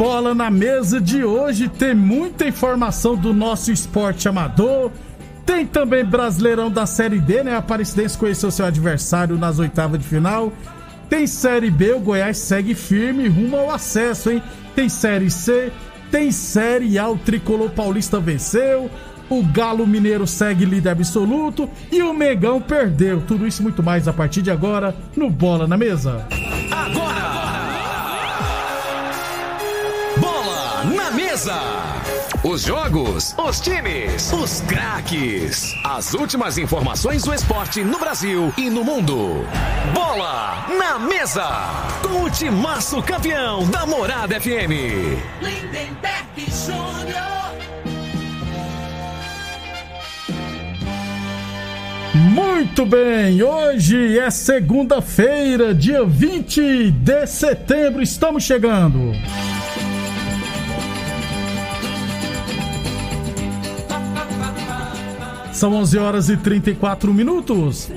Bola na Mesa de hoje tem muita informação do nosso esporte amador. Tem também Brasileirão da Série D, né? A Aparecidense conheceu seu adversário nas oitavas de final. Tem Série B, o Goiás segue firme rumo ao acesso, hein? Tem Série C, tem Série A, o Tricolor Paulista venceu. O Galo Mineiro segue líder absoluto e o Megão perdeu. Tudo isso muito mais a partir de agora no Bola na Mesa. Agora! Mesa! Os jogos, os times, os craques. As últimas informações do esporte no Brasil e no mundo. Bola na Mesa! Com o timaço campeão da Morada FM. Lindenberg Júnior. Muito bem, hoje é segunda-feira, dia 20 de setembro, estamos chegando. São 11 horas e 34 minutos.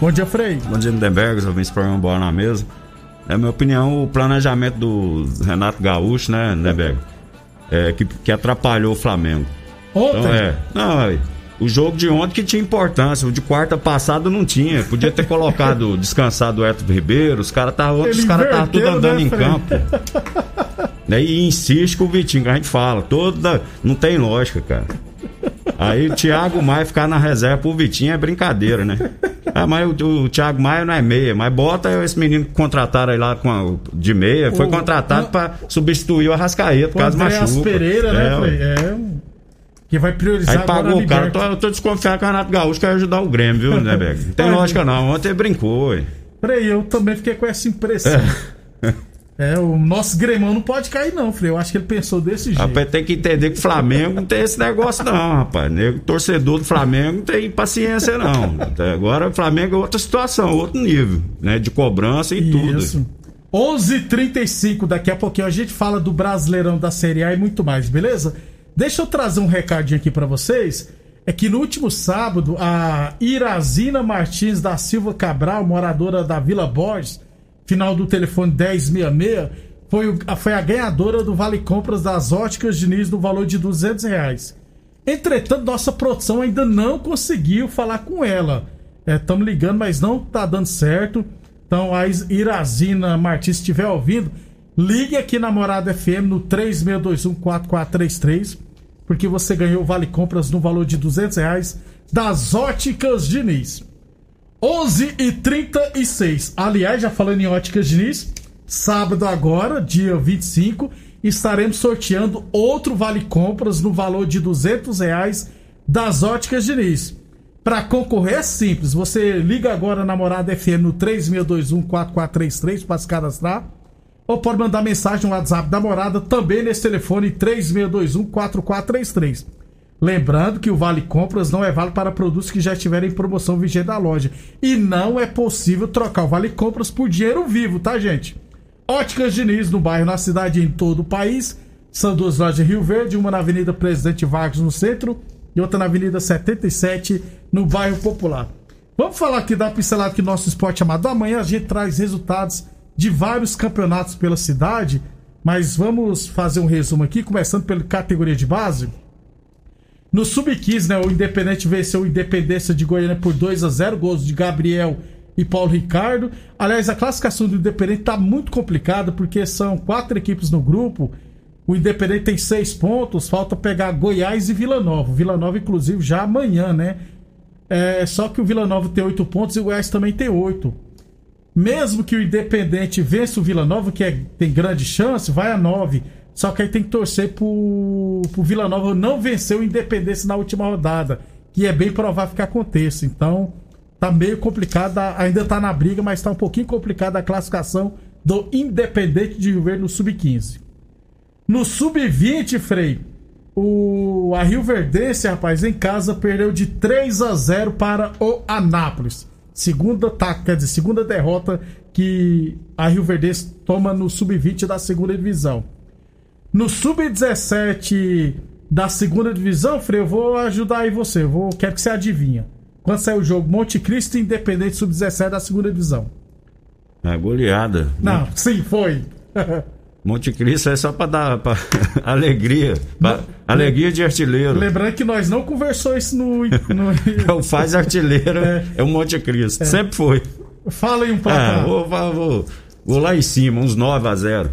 Bom dia, Frei. Bom dia, Lindenberg, eu vim esse programa Bola na Mesa. É minha opinião, o planejamento do Renato Gaúcho, né, Lindenberg? É, que, que atrapalhou o Flamengo. Ontem? Então é. Não, é, o jogo de ontem que tinha importância, o de quarta passada não tinha. Podia ter colocado, descansado o Hector Ribeiro, os caras estavam Ele os cara tava tudo andando né, em campo. Né, E insiste com o Vitinho, que a gente fala, toda. Não tem lógica, cara. Aí o Thiago Maia ficar na reserva pro Vitinho é brincadeira, né? Ah, mas o, o Thiago Maia não é meia, mas bota esse menino que contrataram aí lá com a- de meia, foi O- contratado o- pra substituir o Arrascaeta, O caso Andréas machuca. Pereira, né, É? É. um- Que vai priorizar Aí pagou o cara. Tô, eu tô desconfiado que o Renato Gaúcho quer ajudar o Grêmio, viu, né, Beck? Não tem lógica não. Ontem ele brincou, ué. Frei, eu também fiquei com essa impressão. É, o nosso Grêmio não pode cair, não, Frei. Eu acho que ele pensou desse jeito. Rapaz, tem que entender que o Flamengo não tem esse negócio, não, rapaz. Nego, torcedor do Flamengo não tem paciência, não. Até Agora o Flamengo é outra situação, outro nível, né? De cobrança e tudo. Isso. 11:35 daqui a pouquinho a gente fala do Brasileirão da Série A e muito mais, beleza? Deixa eu trazer um recadinho aqui pra vocês. É que no último sábado, a Irazina Martins da Silva Cabral, moradora da Vila Borges, final do telefone 1066, foi, foi a ganhadora do Vale Compras das Óticas Diniz no valor de 200 reais. Entretanto, nossa produção ainda não conseguiu falar com ela. Estamos ligando, mas não tá dando certo. Então, a Irazina Martins, se estiver ouvindo, ligue aqui na Morada FM no 36214433, porque você ganhou Vale Compras no valor de 200 reais das Óticas Diniz. 11 e 36 Aliás, já falando em Óticas Diniz, sábado agora, dia 25, estaremos sorteando outro Vale Compras no valor de 200 reais das Óticas Diniz. Para concorrer é simples, você liga agora na Morada FM no 36214433 para se cadastrar. Ou pode mandar mensagem no WhatsApp da Morada também nesse telefone 36214433. Lembrando que o Vale Compras não é válido para produtos que já estiverem em promoção vigente da loja. E não é possível trocar o Vale Compras por dinheiro vivo, tá, gente? Óticas Diniz, no bairro, na cidade e em todo o país. São duas lojas em Rio Verde, uma na Avenida Presidente Vargas, no centro, e outra na Avenida 77, no bairro Popular. Vamos falar aqui da pincelada que nosso esporte amado. Amanhã a gente traz resultados de vários campeonatos pela cidade, mas vamos fazer um resumo aqui, começando pela categoria de base. No Sub-15, né, o Independente venceu o Independência de Goiânia por 2 a 0 gols de Gabriel e Paulo Ricardo. Aliás, a classificação do Independente tá muito complicada porque são quatro equipes no grupo. O Independente tem seis pontos, falta pegar Goiás e Vila Nova. Vila Nova, inclusive, já amanhã, né? É, só que o Vila Nova tem oito pontos e o Goiás também tem oito. Mesmo que o Independente vença o Vila Nova, que é, tem grande chance, vai a nove. Só que aí tem que torcer pro, pro Vila Nova não vencer o Independência na última rodada. Que é bem provável que aconteça. Então, tá meio complicado. Ainda tá na briga, mas tá um pouquinho complicada a classificação do Independente de Rio Verde no Sub-15. No Sub-20, Frei, o, a Rio Verdense, rapaz, em casa perdeu de 3 a 0 para o Anápolis. Segunda, tá, quer dizer, segunda derrota que a Rio Verdense toma no Sub-20 da segunda divisão. No Sub-17 da segunda divisão, Frei, eu vou ajudar aí você. Eu vou, quero que você adivinha. Quando saiu o jogo Monte Cristo Independente Sub-17 da segunda divisão. É goleada. Não, sim, foi. Monte Cristo é só pra dar pra alegria. Pra alegria de artilheiro. Lembrando que nós não conversou isso no. no... É o faz artilheiro, é, é o Monte Cristo. É. Sempre foi. Fala aí um placar. É, vou, vou, vou, lá em cima, uns 9 a 0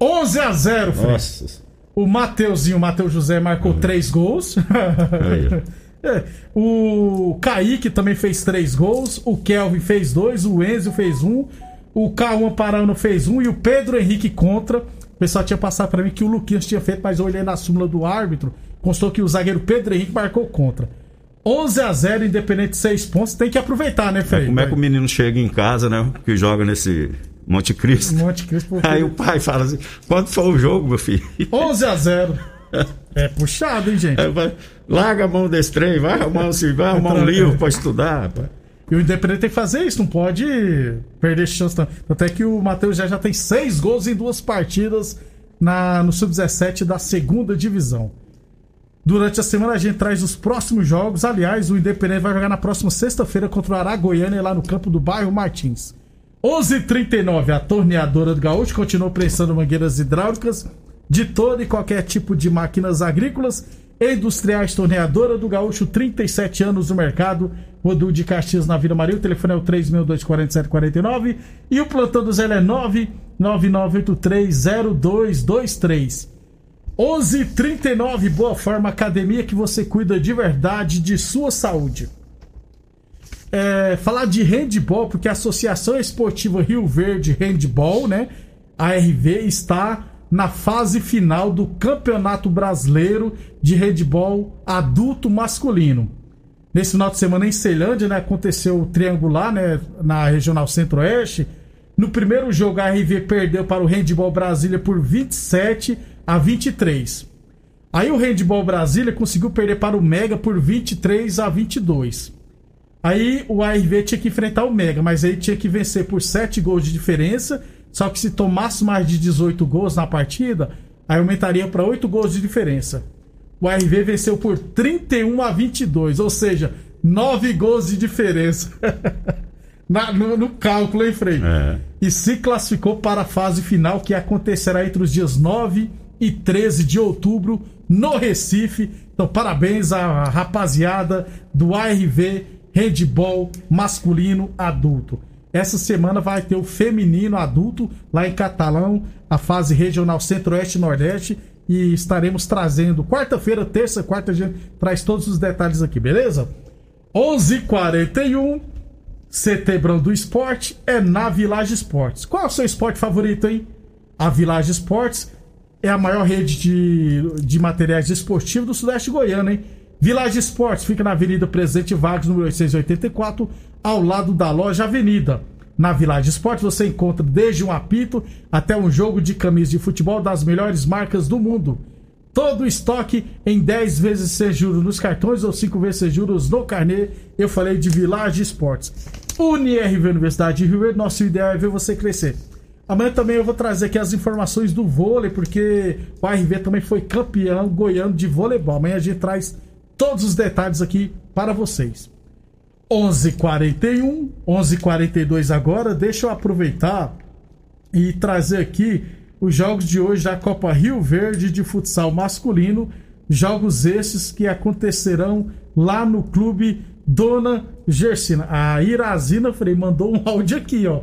11 a 0 Fred. Nossa. O Mateuzinho, o Matheus José, marcou 3 uhum. gols. é. O Kaique também fez 3 gols. O Kelvin fez 2. O Enzo fez 1. Um. O Cauã Parano fez 1. Um, e o Pedro Henrique contra. O pessoal tinha passado para mim que o Luquinhas tinha feito, mas eu olhei na súmula do árbitro. Constou que o zagueiro Pedro Henrique marcou contra. 11 a 0 independente de 6 pontos. Tem que aproveitar, né, Fred? É, como é que o menino chega em casa, né? Que joga nesse Monte Cristo. Monte Cristo. Aí o pai fala assim: quanto foi o jogo, meu filho? 11 a 0 É puxado, hein, gente? É, vai, larga a mão desse trem, vai arrumar, um, vai arrumar um livro pra estudar. Pai. E o Independente tem que fazer isso, não pode perder chance. Até que o Matheus já, já tem seis gols em duas partidas na, no Sub-17 da segunda divisão. Durante a semana a gente traz os próximos jogos. Aliás, o Independente vai jogar na próxima sexta-feira contra o Aragoiânia lá no campo do bairro Martins. 11:39 a torneadora do Gaúcho continua prestando mangueiras hidráulicas de todo e qualquer tipo de máquinas agrícolas e industriais. Torneadora do Gaúcho, 37 anos no mercado. Rodul de Caxias na Vila Maria. O telefone é o 3624749 e o plantão do Zé é 999830223. 11:39 Boa Forma Academia que você cuida de verdade de sua saúde é, falar de handball, porque a Associação Esportiva Rio Verde Handball, né? A RV está na fase final do Campeonato Brasileiro de Handball Adulto Masculino. Nesse final de semana em Ceilândia, né, aconteceu o triangular, né, na Regional Centro-Oeste. No primeiro jogo a RV perdeu para o Handball Brasília por 27 a 23. Aí o Handball Brasília conseguiu perder para o Mega por 23 a 22. Aí o ARV tinha que enfrentar o Mega, mas aí tinha que vencer por 7 gols de diferença. Só que se tomasse mais de 18 gols na partida, aí aumentaria para 8 gols de diferença. O ARV venceu por 31 a 22, ou seja, 9 gols de diferença. na, no, no, cálculo, hein, Frei? É. E se classificou para a fase final que acontecerá entre os dias 9 e 13 de outubro no Recife. Então, parabéns à rapaziada do ARV handball masculino adulto. Essa semana vai ter o feminino adulto lá em Catalão, a fase regional Centro-Oeste e Nordeste. E estaremos trazendo quarta-feira, terça, quarta, a gente traz todos os detalhes aqui, beleza? 11:41 h 41 Setembro do Esporte é na Village Esportes. Qual é o seu esporte favorito, hein? A Village Esportes é a maior rede de, de materiais esportivos do Sudeste Goiano, hein? Village Esportes fica na Avenida Presidente Vargas, número 884, ao lado da loja Avenida. Na Village Esportes você encontra desde um apito até um jogo de camisa de futebol das melhores marcas do mundo. Todo o estoque em 10 vezes sem juros nos cartões ou 5 vezes sem juros no carnê. Eu falei de Village Esportes. UniRV Universidade de Rio Verde, nosso ideal é ver você crescer. Amanhã também eu vou trazer aqui as informações do vôlei, porque o ARV também foi campeão goiano de voleibol. Amanhã a gente traz todos os detalhes aqui para vocês. 11:41, 11:42 agora. Deixa eu aproveitar e trazer aqui os jogos de hoje da Copa Rio Verde de futsal masculino, jogos esses que acontecerão lá no clube Dona Gersina. A Irazina Frei mandou um áudio aqui, ó.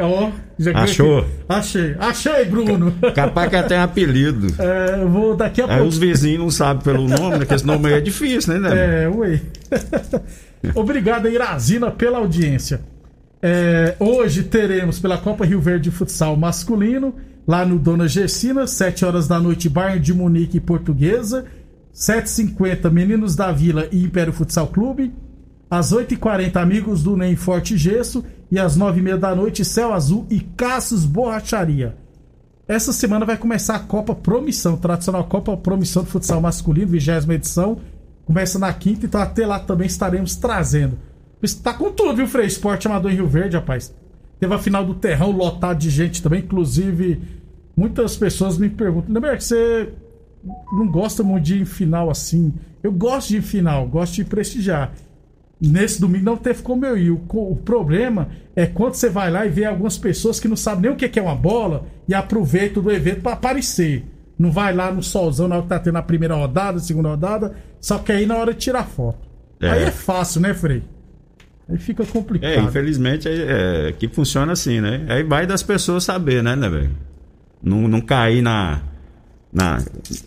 Ó já Achou? Achei. Achei, Bruno. Capaz que até tem apelido. É, vou daqui a Aí pouco. os vizinhos não sabem pelo nome, né? Porque esse nome aí é difícil, né, né? É, ué. Obrigado, Irazina, pela audiência. É, hoje teremos pela Copa Rio Verde de Futsal masculino, lá no Dona Gersina, 7 horas da noite, Bayern de Munique e Portuguesa. 7h50, Meninos da Vila e Império Futsal Clube. Às 8h40, Amigos do Nem Forte Gesso. E às 9h30 da noite, Céu Azul e Caços Borracharia. Essa semana vai começar a Copa Promissão, tradicional Copa Promissão do Futsal Masculino, 20 edição. Começa na quinta, então até lá também estaremos trazendo. Isso tá com tudo, viu, Frei? Esporte Amador em Rio Verde, rapaz. Teve a final do Terrão lotado de gente também, inclusive muitas pessoas me perguntam, lembra que você não gosta muito de ir em final assim? Eu gosto de ir em final, gosto de prestigiar. Nesse domingo não teve como eu ir. O, o problema é quando você vai lá e vê algumas pessoas que não sabem nem o que é uma bola e aproveitam do evento para aparecer. Não vai lá no solzão na hora que tá tendo a primeira rodada, a segunda rodada, só que aí na hora de tirar foto. É. Aí é fácil, né, Frei? Aí fica complicado. É, infelizmente é, é, que funciona assim, né? Aí vai das pessoas saber, né, né, velho? Não, não cair na, na.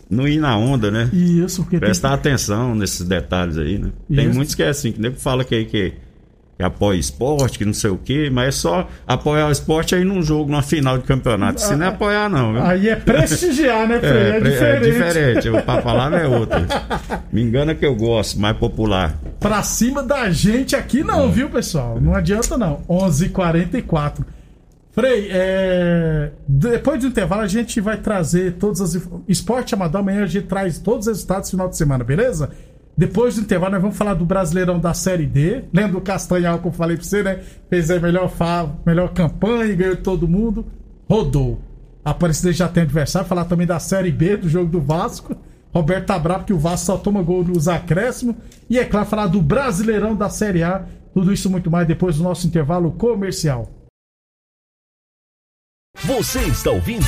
Não ir na onda, né? Isso, porque tem Prestar atenção nesses detalhes aí, né? Tem Isso. muitos que é assim, que nego fala que, que, que apoia esporte, que não sei o quê, mas é só apoiar o esporte aí num jogo, numa final de campeonato. Se não é apoiar, não, viu? Aí é prestigiar, né, Frei? É, pre- diferente. diferente. O a palavra é outra. Me engana que eu gosto, mais popular. Pra cima da gente aqui não, viu, pessoal? Não adianta não. 11:44. Frei, é... depois do intervalo a gente vai trazer todas as esporte amador amanhã a gente traz todos os resultados do final de semana, beleza? Depois do intervalo nós vamos falar do Brasileirão da Série D. Lembra do Castanhal que eu falei pra você, né? Fez a melhor fa... melhor campanha ganhou todo mundo. Rodou. A Aparecida já tem adversário. Falar também da Série B do jogo do Vasco. Roberto tá bravo que o Vasco só toma gol nos acréscimos. E é claro, falar do Brasileirão da Série A. Tudo isso muito mais depois do nosso intervalo comercial. Você está ouvindo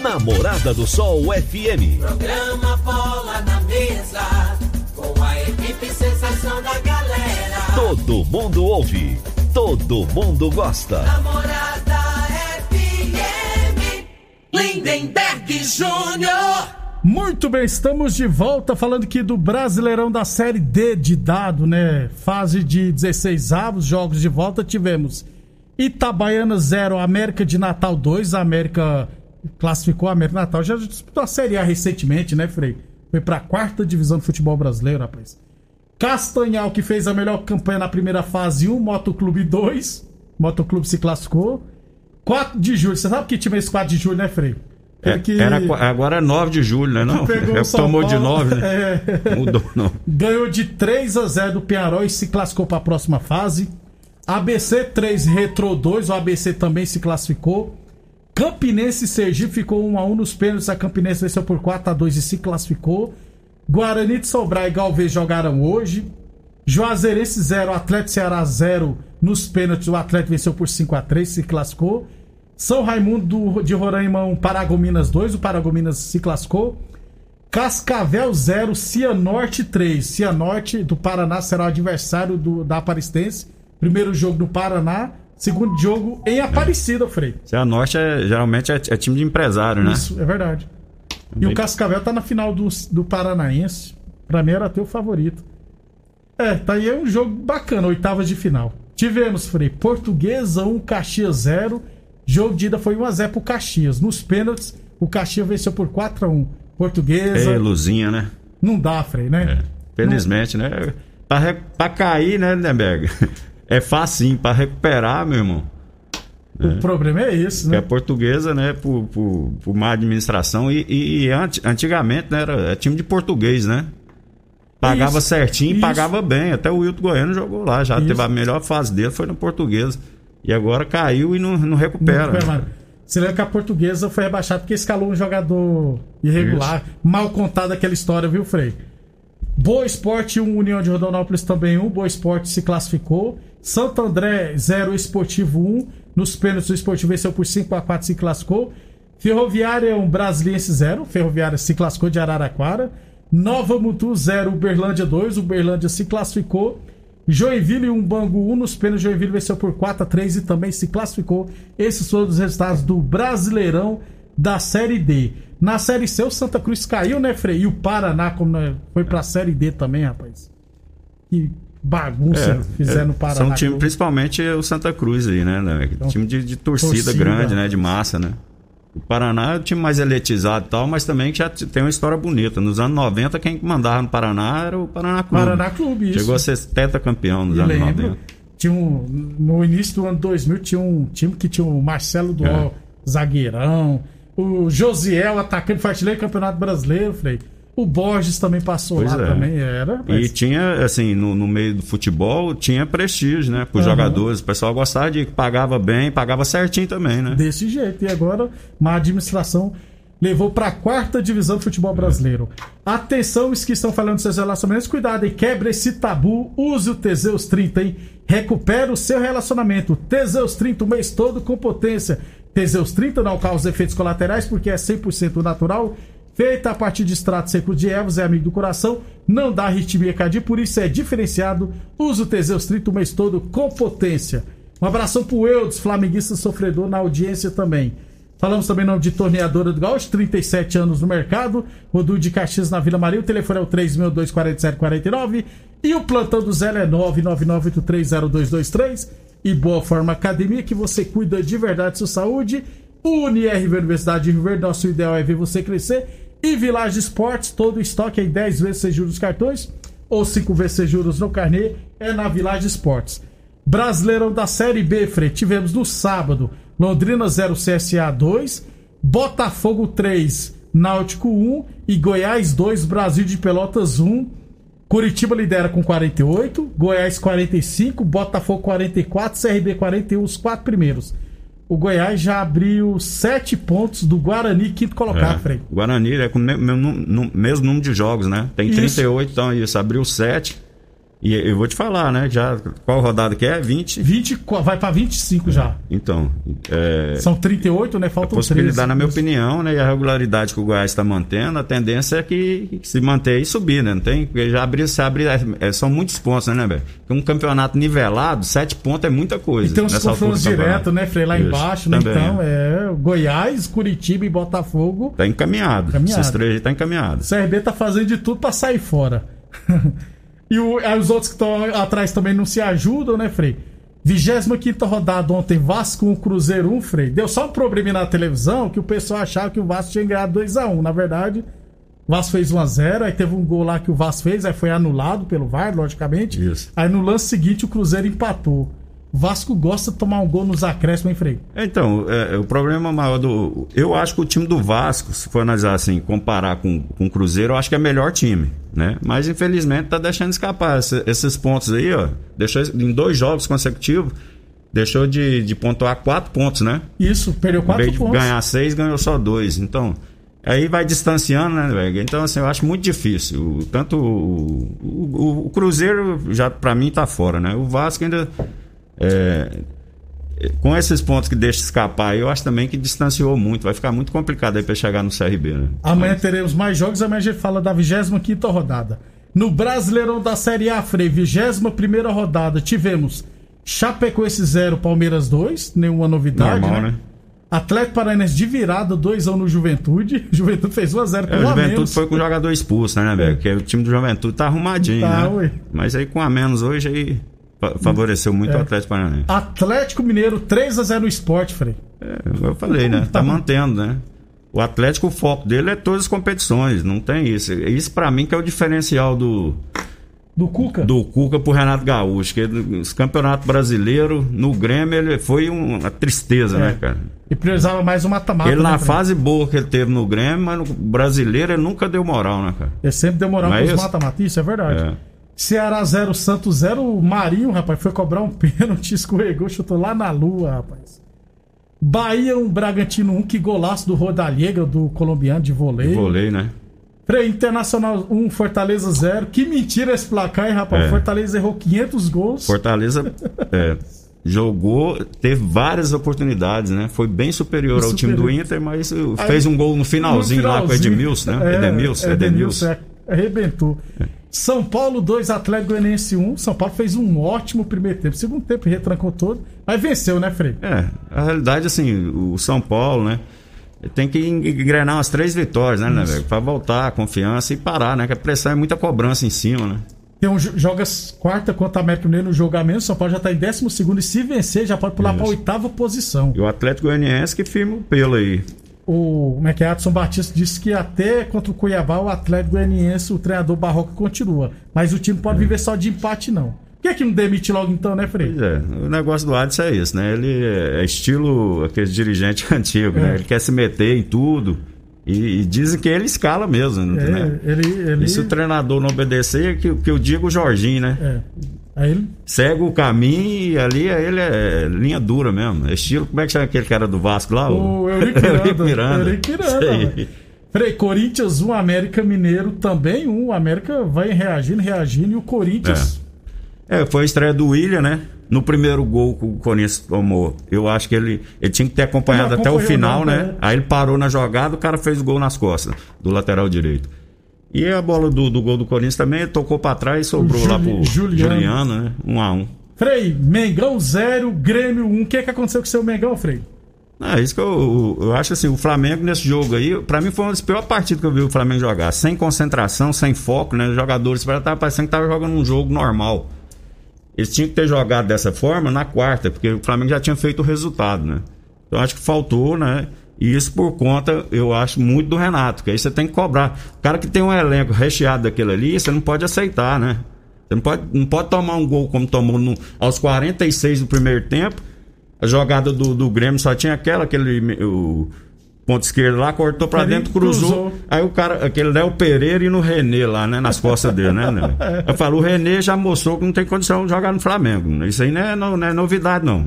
Namorada do Sol FM. Programa Bola na Mesa, com a equipe sensação da galera. Todo mundo ouve, todo mundo gosta. Namorada FM, Lindenberg Júnior. Muito bem, estamos de volta falando aqui do Brasileirão da Série D de dado, né? Fase de 16 avos, jogos de volta tivemos Itabaiana 0, América de Natal 2, a América classificou a América de Natal, já disputou a Série A recentemente, né, Frei? Foi pra quarta divisão do futebol brasileiro, rapaz. Castanhal, que fez a melhor campanha na primeira fase 1, Motoclube 2. Motoclube se classificou. 4 de julho, você sabe que time é esse 4 de julho, né, Frei? É, que- era, agora é 9 de julho, né? Não? Pegou É, tomou de Paulo. 9, né? É. Mudou, não. Ganhou de 3 a 0 do Penharol e se classificou para a próxima fase. ABC 3, Retro 2, o ABC também se classificou. Campinense e Sergipe ficou 1 a 1 nos pênaltis, a Campinense venceu por 4 a 2 e se classificou. Guarani de Sobral e Galvez jogaram hoje. Juazeirense 0, Atlético Ceará 0 nos pênaltis, o Atlético venceu por 5 a 3 se classificou. São Raimundo do- de Roraima 1, Paragominas 2, o Paragominas se classificou. Cascavel 0, Cianorte 3. Cianorte do Paraná será o adversário do, da Aparecidense. Primeiro jogo no Paraná, segundo jogo em Aparecida, Frei. Se a Norte é, geralmente é, é time de empresário, né? Isso, é verdade. E o Cascavel tá na final do, do Paranaense. Pra mim era até o favorito. É, tá aí é um jogo bacana, oitavas de final. Tivemos, Frei, Portuguesa 1, Caxias 0. Jogo de ida foi 1x0 pro Caxias. Nos pênaltis, o Caxias venceu por 4x1. Portuguesa. É, Luzinha, né? Não dá, Frei, né? É. Felizmente, né? Pra, pra cair, né, Lindenberg? É facinho. Pra recuperar, meu irmão. O problema é esse, Que né? a portuguesa, né, por, por, por má administração. E, e- e anti- antigamente, né, era é time de português, né? Pagava Isso, certinho e isso. pagava bem. Até o Wilton Goiano jogou lá. Já Isso. teve a melhor fase dele, foi no português. E agora caiu e não, não recupera. Não, mano. Você lembra que a portuguesa foi rebaixada porque escalou um jogador irregular. Mal contada aquela história, viu, Frei? Boa Esporte 1, União de Rondonópolis também 1. Boa Esporte se classificou. Santo André 0, Esportivo 1. Nos pênaltis, o Esportivo venceu por 5 a 4 se classificou. Ferroviária 1, Brasiliense 0. Ferroviária se classificou de Araraquara. Nova Mutu 0, Uberlândia 2. Uberlândia se classificou. Joinville e um Bangu 1 nos pênaltis. Joinville venceu por 4 a 3 e também se classificou. Esses foram os resultados do Brasileirão da Série D. Na Série C, o Santa Cruz caiu, né, Frei? E o Paraná como foi pra Série D também, rapaz. Que bagunça fizeram no Paraná. São time, principalmente o Santa Cruz aí, né? né? time de, de torcida, torcida, grande, né? De massa, né? O Paraná é o time mais elitizado e tal, mas também que já tem uma história bonita. Nos anos 90, quem mandava no Paraná era o Paraná Clube. Paraná Clube, isso. Chegou a ser tetracampeão nos Eu anos lembro. 90. Tinha um, no início do ano 2000 tinha um time que tinha o Marcelo Duó, É. zagueirão, o Josiel, atacante, artilheiro do Campeonato Brasileiro, Frei. O Borges também passou Pois lá é. também, era. E mas- tinha, assim, no, no meio do futebol, tinha prestígio, né? Para os Aham. jogadores. O pessoal gostava de pagava bem, pagava certinho também, né? Desse jeito. E agora, uma administração levou para a quarta divisão do futebol brasileiro. Atenção, os que estão falando dos seus relacionamentos, cuidado e quebre esse tabu. Use o Teseus 30, hein? Recupera o seu relacionamento. Teseus 30 o mês todo com potência. Teseus 30 não causa efeitos colaterais porque é 100% natural. Feita a partir de extratos secos de ervas, é amigo do coração, não dá arritmia cardíaca, por isso é diferenciado. Use o Teseus 30 o mês todo com potência. Um abração pro Eudes, flamenguista sofredor na audiência também. Falamos também em nome de Torneadora do Gaúcho, 37 anos no mercado. Rodu de Caxias na Vila Maria. O telefone é o 3624749. E o plantão do Zé é 999830223. E Boa Forma Academia, que você cuida de verdade de sua saúde. UniRV Universidade de Rio Verde, nosso ideal é ver você crescer. E Village Esportes, todo o estoque em 10 vezes sem juros cartões ou 5 vezes sem juros no carnê, é na Village Esportes. Brasileirão da Série B, Frei. Tivemos no sábado Londrina 0 CSA 2, Botafogo 3, Náutico 1 e Goiás 2, Brasil de Pelotas 1. Curitiba lidera com 48, Goiás 45, Botafogo 44, CRB 41, os quatro primeiros. O Goiás já abriu 7 pontos do Guarani, quinto colocado, É. Frei. O Guarani é com o me- me- nu- nu- mesmo número de jogos, né? Tem Isso. 38, então isso, abriu 7. E eu vou te falar, né? Já, qual rodada que é? 20. 20, co- vai pra 25 já. Então, é, São 38, né? Faltam 13. possibilidade, na minha opinião, né? E a regularidade que o Goiás está mantendo, a tendência é que, que se manter e subir, né? Não tem, porque já abriu, se abrir, é, é, são muitos pontos, né, velho? Porque Um campeonato nivelado, 7 pontos é muita coisa. E nessa altura confrontos diretos, né, Frei? Lá Isso, embaixo, né? também. Então, é. Goiás, Curitiba e Botafogo. Tá encaminhado. Encaminhado. Esses três aí tá encaminhado. O CRB tá fazendo de tudo pra sair fora. e o- aí os outros que estão atrás também não se ajudam, né, Frei? 25 rodada ontem, Vasco 1, Cruzeiro 1, Frei. Deu só um problema na televisão que o pessoal achava que o Vasco tinha ganhado 2x1. Na verdade, o Vasco fez 1x0, aí teve um gol lá que o Vasco fez, aí foi anulado pelo VAR, logicamente. Isso. Aí no lance seguinte o Cruzeiro empatou. Vasco gosta de tomar um gol nos acréscimos, hein, Frei? Então, é, o problema maior do. Eu acho que o time do Vasco, se for analisar assim, comparar com, com o Cruzeiro, eu acho que é melhor time, né? Mas infelizmente tá deixando escapar esse- esses pontos aí, ó. Deixou em dois jogos consecutivos, deixou de, de pontuar quatro pontos, né? Isso, perdeu Em 4 vez de pontos. ganhar seis, ganhou só dois. Então, aí vai distanciando, né, velho? Então, assim, eu acho muito difícil. Tanto o, o, o Cruzeiro, já pra mim, tá fora, né? O Vasco ainda. É, com esses pontos que deixa escapar, eu acho também que distanciou muito. Vai ficar muito complicado aí pra chegar no CRB, né? Amanhã teremos mais jogos, amanhã a gente fala da 25 rodada. No Brasileirão da Série A, Frei, 21 rodada, tivemos Chapecoense 0, Palmeiras 2, nenhuma novidade. Normal, né? né? Atlético Paranaense de virada, 2 no Juventude. Juventude fez 1x0 com É, o Juventude menos. foi com o jogador expulso, né, velho? Porque o time do Juventude tá arrumadinho, Tá, né? ué. Mas aí com a menos hoje aí favoreceu muito É. o Atlético Paranaense. Atlético Mineiro 3x0 no esporte, Frei. É, eu falei, né? Tá mantendo, né? O Atlético, o foco dele é todas as competições, não tem isso. Isso pra mim que é o diferencial do, Do Cuca. do Cuca pro Renato Gaúcho, que os campeonatos brasileiros, no Grêmio, ele foi um- uma tristeza, É. né, cara? E priorizava mais o mata-mata. Ele né, na fase boa que ele teve no Grêmio, mas no brasileiro ele nunca deu moral, né, cara? Ele sempre demorava Não é com os isso? mata-mata, isso é verdade. É. Ceará 0, Santos 0. O Marinho, rapaz, foi cobrar um pênalti, escorregou, chutou lá na lua, rapaz. Bahia 1, Bragantino 1, que golaço do Rodallega, do colombiano de vôlei. Vôlei, né? Frei, Internacional 1, Fortaleza 0. Que mentira esse placar, hein, rapaz? É. Fortaleza errou 500 gols. Fortaleza é, jogou, teve várias oportunidades, né? Foi bem superior ao time do. Inter, mas uh, fez um gol no finalzinho, lá com o Edmilson, né? É, Edemilson, Edemilson. é, arrebentou. São Paulo 2, Atlético Goianiense 1. São Paulo fez um ótimo primeiro tempo. Segundo tempo retrancou todo, mas venceu, né, Frei? É, a realidade, assim, o São Paulo, né? Tem que engrenar umas três vitórias, né, né, velho? Pra voltar a confiança e parar, né? Que a pressão é muita cobrança em cima, né? Tem um, joga quarta contra a América Mineiro no jogamento. São Paulo já tá em décimo segundo e se vencer já pode pular pra oitava posição. E o Atlético Goianiense que firma o pelo aí. O como é que é? Adson Batista disse que até contra o Cuiabá o Atlético Goianiense, o treinador Barroca continua. Mas o time É. pode viver só de empate, não. Por que, que não demite logo então, né, Frei? Pois é, o negócio do Adson é isso, né? Ele é estilo aquele dirigente antigo, É. né? Ele quer se meter em tudo. E, e dizem que ele escala mesmo, né? É, ele. ele E se o treinador não obedecer, que, que eu digo o Jorginho, né? é. Aí ele. Segue o caminho e ali ele é linha dura mesmo. É Estilo, como é que chama aquele cara do Vasco lá? O Eurico Miranda. Miranda. Eurico Miranda, Corinthians 1, América Mineiro também 1. O América vai reagindo, reagindo. E o Corinthians. É, foi a estreia do William, né? No primeiro gol que o Corinthians tomou, eu acho que ele, ele tinha que ter acompanhado até o final, não, né? né? Aí ele parou na jogada, o cara fez o gol nas costas do lateral direito. E a bola do, do gol do Corinthians também tocou pra trás e sobrou O lá Juli- pro Juliano. Juliano, né? Um a um. Frei, Mengão 0, Grêmio 1. O que, que aconteceu com o seu Mengão, Frei? Ah, isso que eu, eu acho assim, o Flamengo nesse jogo aí, pra mim foi uma das piores partidas que eu vi o Flamengo jogar. Sem concentração, sem foco, né? Os jogadores tava parecendo que tava jogando um jogo normal. Eles tinham que ter jogado dessa forma na quarta, porque o Flamengo já tinha feito o resultado, né? Então acho que faltou, né? E isso por conta, eu acho, muito do Renato, que aí você tem que cobrar. O cara que tem um elenco recheado daquele ali, você não pode aceitar, né? Você não pode, não pode tomar um gol como tomou no- aos 46 do primeiro tempo. A jogada do, do Grêmio só tinha aquela, aquele o ponto esquerdo lá, cortou pra Ali dentro, cruzou. cruzou. Aí o cara, aquele Léo Pereira e no Renê lá, né? Nas costas dele, né? né? Eu falo, o Renê já mostrou que não tem condição de jogar no Flamengo. Isso aí não é, no- não é novidade, não.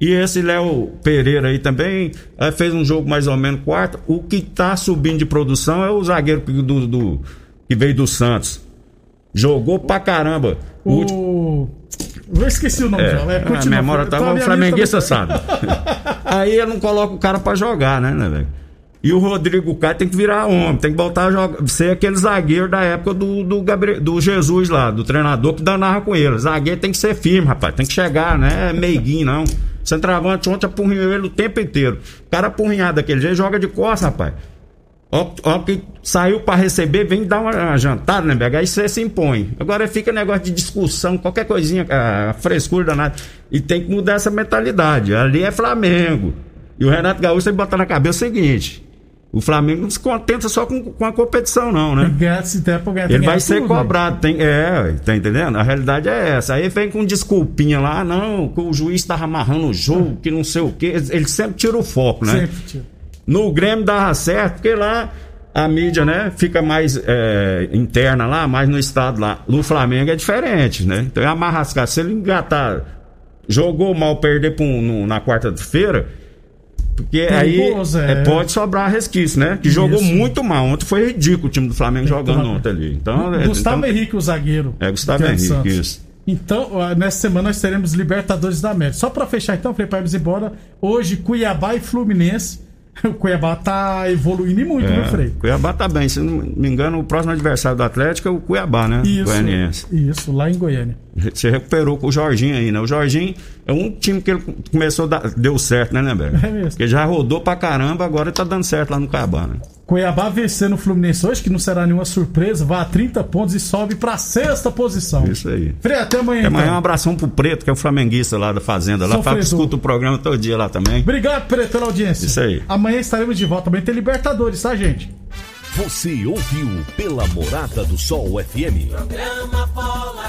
E esse Léo Pereira aí também eh, fez um jogo mais ou menos quarto. O que tá subindo de produção é o zagueiro que- do, do- que veio do Santos. Jogou pra caramba. O O. Eu esqueci o nome é, já. É, a memória tá, o flamenguista sabe. Aí ele não coloca o cara pra jogar, né, né, velho? E o Rodrigo Caio tem que virar homem, tem que voltar a jogar, ser aquele zagueiro da época do, do, Gabriel, do Jesus lá, do treinador que danava com ele. Zagueiro tem que ser firme, rapaz, tem que chegar, né? É meiguinho, não. Centroavante ontem apurrinhou ele o tempo inteiro. O cara apurrinhado daquele jeito joga de costas, rapaz. Ó, ó que saiu pra receber, vem dar uma, uma jantada, né, Bega? Aí você se impõe. Agora fica negócio de discussão, qualquer coisinha, ah, frescura danada. E tem que mudar essa mentalidade. Ali é Flamengo. E o Renato Gaúcho tem que botar na cabeça o seguinte: o Flamengo não se contenta só com, com a competição, não, né? Tempo, Ele vai ser tudo, cobrado, tem, é, tá entendendo? A realidade é essa. Aí vem com desculpinha lá, não, que o juiz tava amarrando o jogo, que não sei o quê. Ele sempre tira o foco, né? Sempre, tio. No Grêmio dava certo, porque lá a mídia, né, fica mais é, interna lá, mais no estado lá. No Flamengo é diferente, né? Então é amarrascar. Se ele engatar, jogou mal, perder um- no- na quarta-feira, porque aí Perigoso, é. é, pode sobrar resquício, né? Que jogou Isso. muito mal. Ontem foi ridículo o time do Flamengo jogando tomar- ontem ali. Então, é, Gustavo então, Henrique, o zagueiro. É, Gustavo Henrique, Santos. isso. Então, ó, nessa semana nós teremos Libertadores da América. Só pra fechar então, Frei, pra irmos embora. Hoje, Cuiabá e Fluminense. O Cuiabá tá evoluindo muito, É, Frei? Cuiabá tá bem. Se não me engano, o próximo adversário do Atlético é o Cuiabá, né? Isso, Goianiense. isso, lá em Goiânia. Você recuperou com o Jorginho aí, né? O Jorginho é um time que ele começou a dar, deu certo, né, né, Beto? É mesmo. Porque já rodou pra caramba, agora tá dando certo lá no Cuiabá, né? Cuiabá vencendo o Fluminense hoje, que não será nenhuma surpresa, vai a 30 pontos e sobe pra sexta posição. Isso aí. Frei, até amanhã. Até amanhã um então. abração pro Preto, que é o flamenguista lá da Fazenda. Lá Sofredor. escuta o programa todo dia lá também. Obrigado, Preto, pela audiência. Isso aí. Amanhã estaremos de volta. Amanhã tem Libertadores, tá, gente? Você ouviu pela Morada do Sol FM. Programa Bola